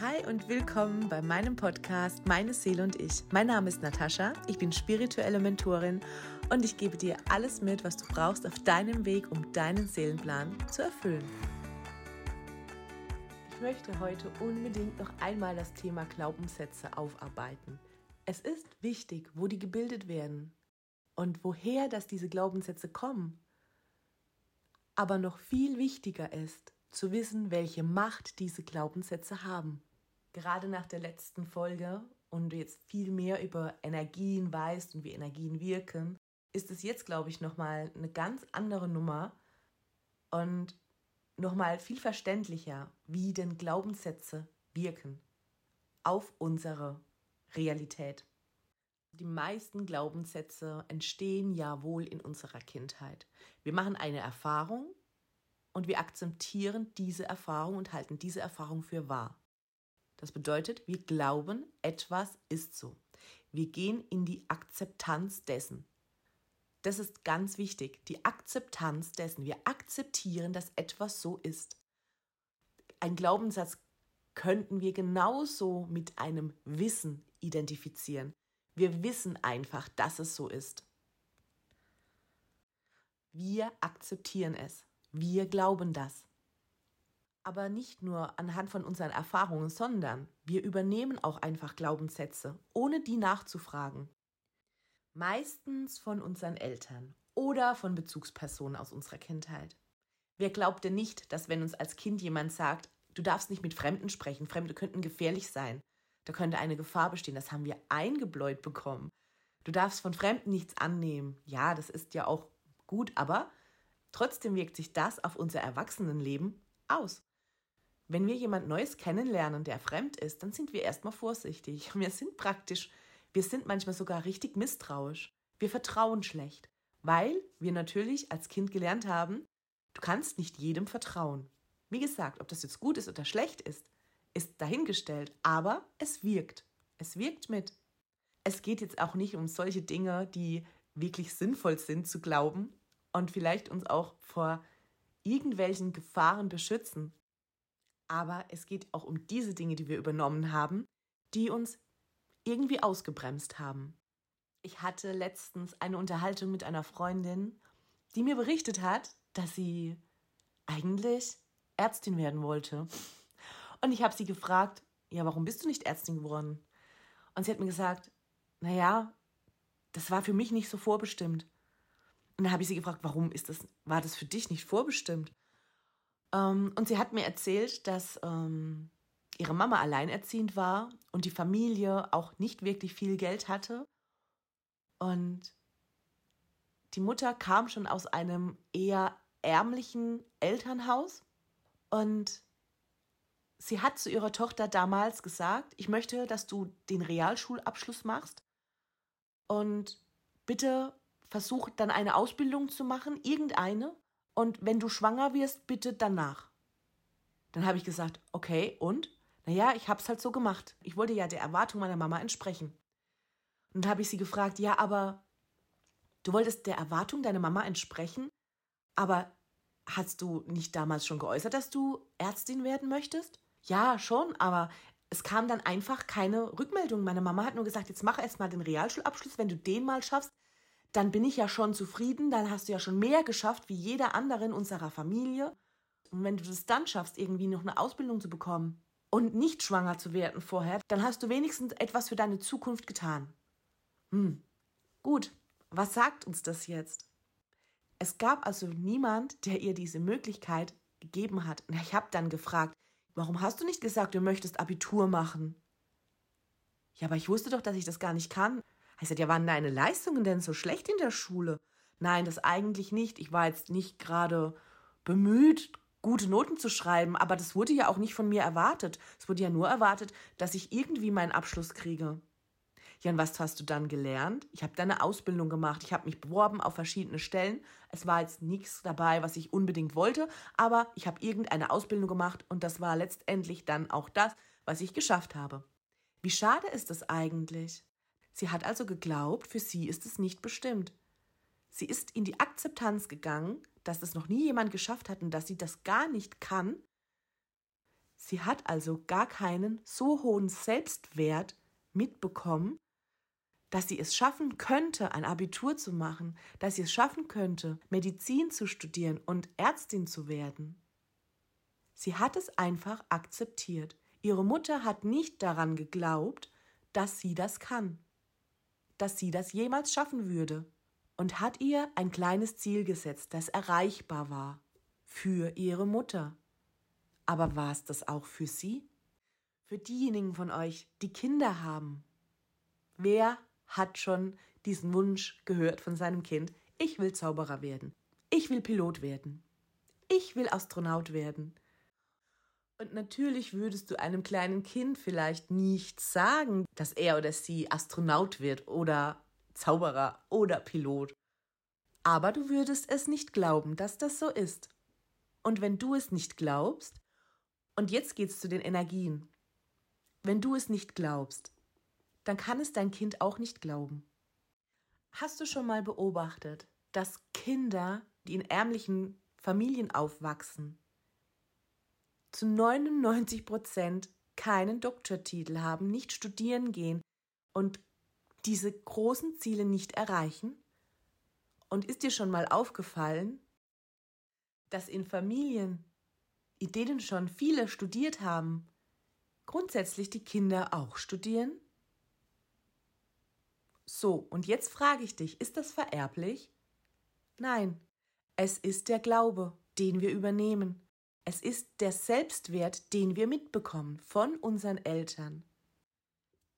Hi und willkommen bei meinem Podcast Meine Seele und ich. Mein Name ist Natascha, ich bin spirituelle Mentorin und ich gebe dir alles mit, was du brauchst auf deinem Weg, um deinen Seelenplan zu erfüllen. Ich möchte heute unbedingt noch einmal das Thema Glaubenssätze aufarbeiten. Es ist wichtig, wo die gebildet werden und woher dass diese Glaubenssätze kommen. Aber noch viel wichtiger ist, zu wissen, welche Macht diese Glaubenssätze haben gerade nach der letzten Folge und du jetzt viel mehr über Energien weißt und wie Energien wirken, ist es jetzt, glaube ich, nochmal eine ganz andere Nummer und nochmal viel verständlicher, wie denn Glaubenssätze wirken auf unsere Realität. Die meisten Glaubenssätze entstehen ja wohl in unserer Kindheit. Wir machen eine Erfahrung und wir akzeptieren diese Erfahrung und halten diese Erfahrung für wahr. Das bedeutet, wir glauben, etwas ist so. Wir gehen in die Akzeptanz dessen. Das ist ganz wichtig, die Akzeptanz dessen. Wir akzeptieren, dass etwas so ist. Ein Glaubenssatz könnten wir genauso mit einem Wissen identifizieren. Wir wissen einfach, dass es so ist. Wir akzeptieren es. Wir glauben das aber nicht nur anhand von unseren Erfahrungen, sondern wir übernehmen auch einfach Glaubenssätze, ohne die nachzufragen. Meistens von unseren Eltern oder von Bezugspersonen aus unserer Kindheit. Wer glaubt denn nicht, dass wenn uns als Kind jemand sagt, du darfst nicht mit Fremden sprechen, Fremde könnten gefährlich sein, da könnte eine Gefahr bestehen, das haben wir eingebläut bekommen. Du darfst von Fremden nichts annehmen. Ja, das ist ja auch gut, aber trotzdem wirkt sich das auf unser Erwachsenenleben aus. Wenn wir jemand Neues kennenlernen, der fremd ist, dann sind wir erstmal vorsichtig. Wir sind praktisch, wir sind manchmal sogar richtig misstrauisch. Wir vertrauen schlecht, weil wir natürlich als Kind gelernt haben, du kannst nicht jedem vertrauen. Wie gesagt, ob das jetzt gut ist oder schlecht ist, ist dahingestellt, aber es wirkt. Es wirkt mit. Es geht jetzt auch nicht um solche Dinge, die wirklich sinnvoll sind zu glauben und vielleicht uns auch vor irgendwelchen Gefahren beschützen. Aber es geht auch um diese Dinge, die wir übernommen haben, die uns irgendwie ausgebremst haben. Ich hatte letztens eine Unterhaltung mit einer Freundin, die mir berichtet hat, dass sie eigentlich Ärztin werden wollte. Und ich habe sie gefragt, ja, warum bist du nicht Ärztin geworden? Und sie hat mir gesagt, naja, das war für mich nicht so vorbestimmt. Und dann habe ich sie gefragt, warum ist das, war das für dich nicht vorbestimmt? Ähm, und sie hat mir erzählt, dass ähm, ihre Mama alleinerziehend war und die Familie auch nicht wirklich viel Geld hatte. Und die Mutter kam schon aus einem eher ärmlichen Elternhaus und sie hat zu ihrer Tochter damals gesagt, ich möchte, dass du den Realschulabschluss machst und bitte versuch dann eine Ausbildung zu machen, irgendeine, und wenn du schwanger wirst, bitte danach. Dann habe ich gesagt, okay, und? Naja, ich habe es halt so gemacht. Ich wollte ja der Erwartung meiner Mama entsprechen. Und dann habe ich sie gefragt, ja, aber du wolltest der Erwartung deiner Mama entsprechen, aber hast du nicht damals schon geäußert, dass du Ärztin werden möchtest? Ja, schon, aber es kam dann einfach keine Rückmeldung. Meine Mama hat nur gesagt, jetzt mach erst mal den Realschulabschluss, wenn du den mal schaffst, dann bin ich ja schon zufrieden, dann hast du ja schon mehr geschafft wie jeder andere in unserer Familie. Und wenn du das dann schaffst, irgendwie noch eine Ausbildung zu bekommen und nicht schwanger zu werden vorher, dann hast du wenigstens etwas für deine Zukunft getan. Hm, gut, was sagt uns das jetzt? Es gab also niemand, der ihr diese Möglichkeit gegeben hat. Ich habe dann gefragt, warum hast du nicht gesagt, du möchtest Abitur machen? Ja, aber ich wusste doch, dass ich das gar nicht kann. Ich sagte, ja, waren deine Leistungen denn so schlecht in der Schule? Nein, das eigentlich nicht. Ich war jetzt nicht gerade bemüht, gute Noten zu schreiben, aber das wurde ja auch nicht von mir erwartet. Es wurde ja nur erwartet, dass ich irgendwie meinen Abschluss kriege. Ja, und was hast du dann gelernt? Ich habe da eine Ausbildung gemacht. Ich habe mich beworben auf verschiedene Stellen. Es war jetzt nichts dabei, was ich unbedingt wollte, aber ich habe irgendeine Ausbildung gemacht und das war letztendlich dann auch das, was ich geschafft habe. Wie schade ist es eigentlich? Sie hat also geglaubt, für sie ist es nicht bestimmt. Sie ist in die Akzeptanz gegangen, dass es noch nie jemand geschafft hat und dass sie das gar nicht kann. Sie hat also gar keinen so hohen Selbstwert mitbekommen, dass sie es schaffen könnte, ein Abitur zu machen, dass sie es schaffen könnte, Medizin zu studieren und Ärztin zu werden. Sie hat es einfach akzeptiert. Ihre Mutter hat nicht daran geglaubt, dass sie das kann, dass sie das jemals schaffen würde, und hat ihr ein kleines Ziel gesetzt, das erreichbar war für ihre Mutter. Aber war es das auch für sie? Für diejenigen von euch, die Kinder haben. Wer hat schon diesen Wunsch gehört von seinem Kind, ich will Zauberer werden, ich will Pilot werden, ich will Astronaut werden. Und natürlich würdest du einem kleinen Kind vielleicht nicht sagen, dass er oder sie Astronaut wird oder Zauberer oder Pilot. Aber du würdest es nicht glauben, dass das so ist. Und wenn du es nicht glaubst, und jetzt geht's zu den Energien, wenn du es nicht glaubst, dann kann es dein Kind auch nicht glauben. Hast du schon mal beobachtet, dass Kinder, die in ärmlichen Familien aufwachsen, zu 99 Prozent keinen Doktortitel haben, nicht studieren gehen und diese großen Ziele nicht erreichen? Und ist dir schon mal aufgefallen, dass in Familien, in denen schon viele studiert haben, grundsätzlich die Kinder auch studieren? So, und jetzt frage ich dich, ist das vererblich? Nein, es ist der Glaube, den wir übernehmen. Es ist der Selbstwert, den wir mitbekommen von unseren Eltern.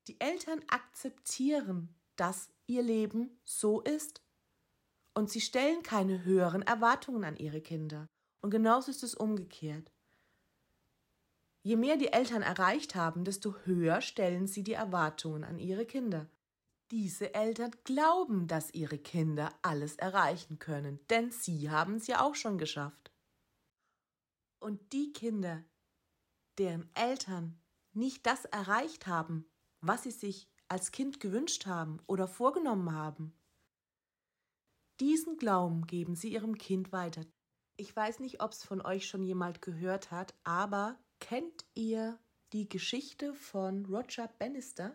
Die Eltern akzeptieren, dass ihr Leben so ist. Und sie stellen keine höheren Erwartungen an ihre Kinder. Und genauso ist es umgekehrt. Je mehr die Eltern erreicht haben, desto höher stellen sie die Erwartungen an ihre Kinder. Diese Eltern glauben, dass ihre Kinder alles erreichen können, denn sie haben es ja auch schon geschafft. Und die Kinder, deren Eltern nicht das erreicht haben, was sie sich als Kind gewünscht haben oder vorgenommen haben, diesen Glauben geben sie ihrem Kind weiter. Ich weiß nicht, ob es von euch schon jemand gehört hat, aber kennt ihr die Geschichte von Roger Bannister?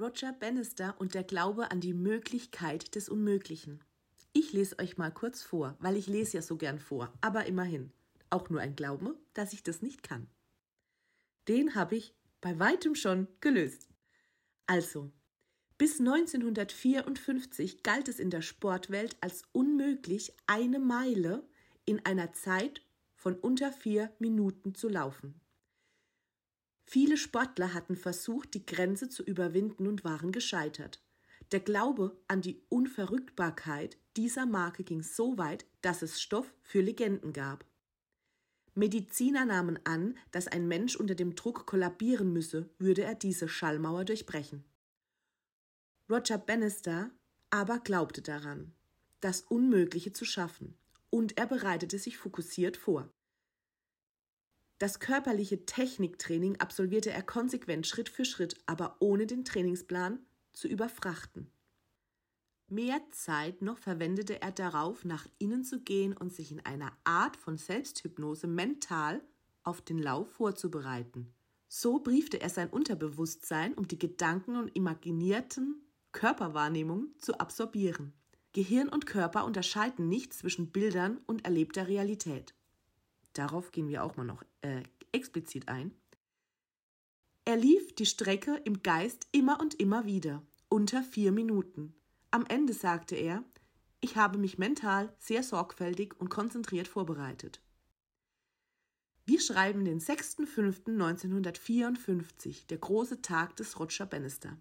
Roger Bannister und der Glaube an die Möglichkeit des Unmöglichen. Ich lese euch mal kurz vor, weil ich lese ja so gern vor, aber immerhin. Auch nur ein Glaube, dass ich das nicht kann. Den habe ich bei weitem schon gelöst. Also, bis 1954 galt es in der Sportwelt als unmöglich, eine Meile in einer Zeit von unter vier Minuten zu laufen. Viele Sportler hatten versucht, die Grenze zu überwinden und waren gescheitert. Der Glaube an die Unverrückbarkeit dieser Marke ging so weit, dass es Stoff für Legenden gab. Mediziner nahmen an, dass ein Mensch unter dem Druck kollabieren müsse, würde er diese Schallmauer durchbrechen. Roger Bannister aber glaubte daran, das Unmögliche zu schaffen, und er bereitete sich fokussiert vor. Das körperliche Techniktraining absolvierte er konsequent Schritt für Schritt, aber ohne den Trainingsplan zu überfrachten. Mehr Zeit noch verwendete er darauf, nach innen zu gehen und sich in einer Art von Selbsthypnose mental auf den Lauf vorzubereiten. So briefte er sein Unterbewusstsein, um die Gedanken und imaginierten Körperwahrnehmung zu absorbieren. Gehirn und Körper unterscheiden nicht zwischen Bildern und erlebter Realität. Darauf gehen wir auch mal noch äh, explizit ein. Er lief die Strecke im Geist immer und immer wieder, unter vier Minuten. Am Ende sagte er, ich habe mich mental sehr sorgfältig und konzentriert vorbereitet. Wir schreiben den 6.5.1954, der große Tag des Roger Bannister.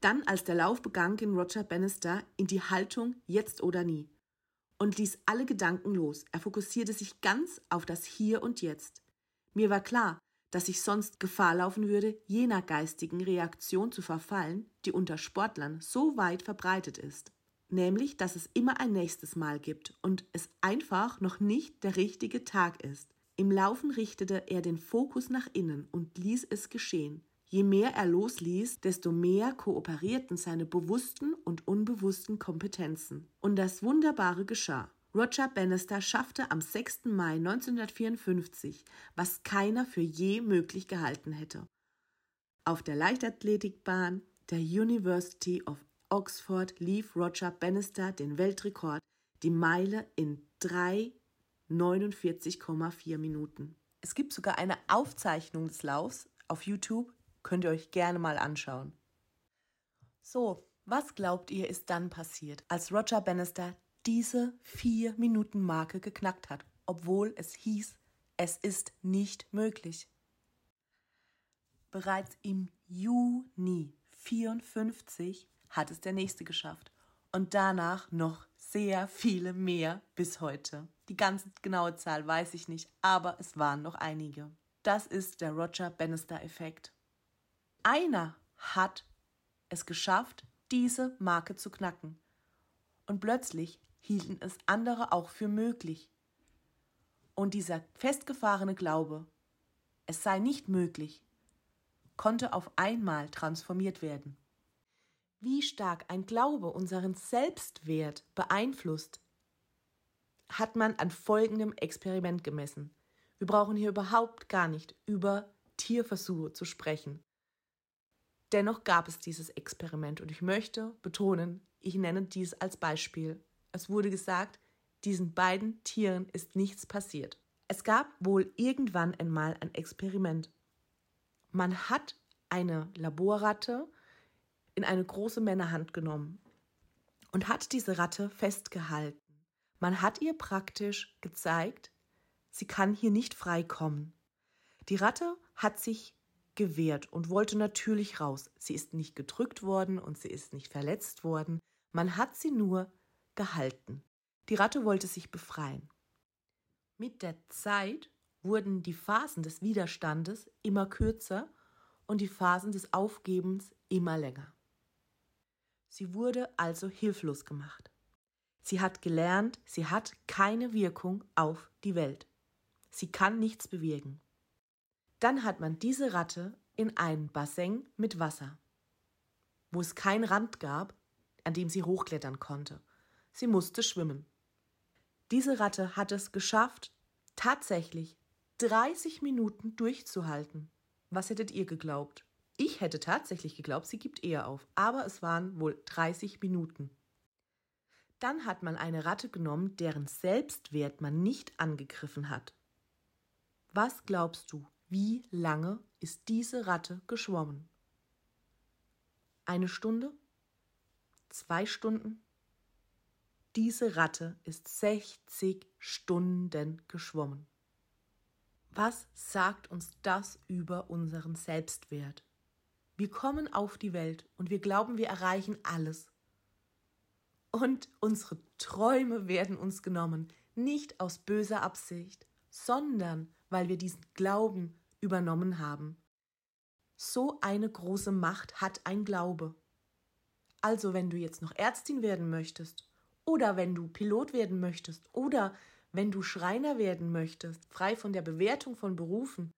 Dann, als der Lauf begann, ging Roger Bannister in die Haltung jetzt oder nie und ließ alle Gedanken los. Er fokussierte sich ganz auf das Hier und Jetzt. Mir war klar, dass ich sonst Gefahr laufen würde, jener geistigen Reaktion zu verfallen, die unter Sportlern so weit verbreitet ist. Nämlich, dass es immer ein nächstes Mal gibt und es einfach noch nicht der richtige Tag ist. Im Laufen richtete er den Fokus nach innen und ließ es geschehen. Je mehr er losließ, desto mehr kooperierten seine bewussten und unbewussten Kompetenzen. Und das Wunderbare geschah. Roger Bannister schaffte am 6. Mai 1954, was keiner für je möglich gehalten hätte. Auf der Leichtathletikbahn der University of Oxford lief Roger Bannister den Weltrekord, die Meile in 3,49,4 Minuten. Es gibt sogar eine Aufzeichnung des Laufs auf YouTube, könnt ihr euch gerne mal anschauen. So, was glaubt ihr ist dann passiert, als Roger Bannister diese 4-Minuten-Marke geknackt hat, obwohl es hieß, es ist nicht möglich? Bereits im Juni 54 hat es der nächste geschafft und danach noch sehr viele mehr bis heute. Die ganze genaue Zahl weiß ich nicht, aber es waren noch einige. Das ist der Roger Bannister-Effekt. Einer hat es geschafft, diese Marke zu knacken. Und plötzlich hielten es andere auch für möglich. Und dieser festgefahrene Glaube, es sei nicht möglich, konnte auf einmal transformiert werden. Wie stark ein Glaube unseren Selbstwert beeinflusst, hat man an folgendem Experiment gemessen. Wir brauchen hier überhaupt gar nicht über Tierversuche zu sprechen. Dennoch gab es dieses Experiment und ich möchte betonen, ich nenne dies als Beispiel. Es wurde gesagt, diesen beiden Tieren ist nichts passiert. Es gab wohl irgendwann einmal ein Experiment. Man hat eine Laborratte in eine große Männerhand genommen und hat diese Ratte festgehalten. Man hat ihr praktisch gezeigt, sie kann hier nicht freikommen. Die Ratte hat sich gewehrt und wollte natürlich raus. Sie ist nicht gedrückt worden und sie ist nicht verletzt worden. Man hat sie nur gehalten. Die Ratte wollte sich befreien. Mit der Zeit wurden die Phasen des Widerstandes immer kürzer und die Phasen des Aufgebens immer länger. Sie wurde also hilflos gemacht. Sie hat gelernt, sie hat keine Wirkung auf die Welt. Sie kann nichts bewirken. Dann hat man diese Ratte in ein Bassin mit Wasser, wo es keinen Rand gab, an dem sie hochklettern konnte. Sie musste schwimmen. Diese Ratte hat es geschafft, tatsächlich 30 Minuten durchzuhalten. Was hättet ihr geglaubt? Ich hätte tatsächlich geglaubt, sie gibt eher auf, aber es waren wohl 30 Minuten. Dann hat man eine Ratte genommen, deren Selbstwert man nicht angegriffen hat. Was glaubst du, wie lange ist diese Ratte geschwommen? Eine Stunde? Zwei Stunden? Diese Ratte ist 60 Stunden geschwommen. Was sagt uns das über unseren Selbstwert? Wir kommen auf die Welt und wir glauben, wir erreichen alles. Und unsere Träume werden uns genommen, nicht aus böser Absicht, sondern weil wir diesen Glauben übernommen haben. So eine große Macht hat ein Glaube. Also wenn du jetzt noch Ärztin werden möchtest, oder wenn du Pilot werden möchtest, oder wenn du Schreiner werden möchtest, frei von der Bewertung von Berufen,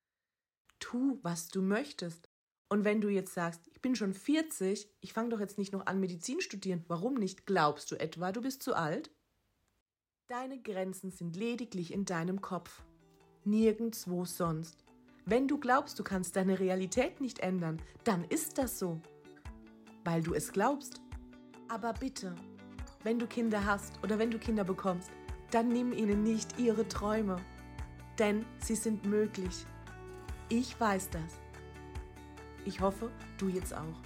tu, was du möchtest. Und wenn du jetzt sagst, ich bin schon 40, ich fange doch jetzt nicht noch an Medizin studieren, warum nicht? Glaubst du etwa, du bist zu alt? Deine Grenzen sind lediglich in deinem Kopf nirgendwo sonst. Wenn du glaubst, du kannst deine Realität nicht ändern, dann ist das so, weil du es glaubst. Aber bitte, wenn du Kinder hast oder wenn du Kinder bekommst, dann nimm ihnen nicht ihre Träume, denn sie sind möglich. Ich weiß das. Ich hoffe, du jetzt auch.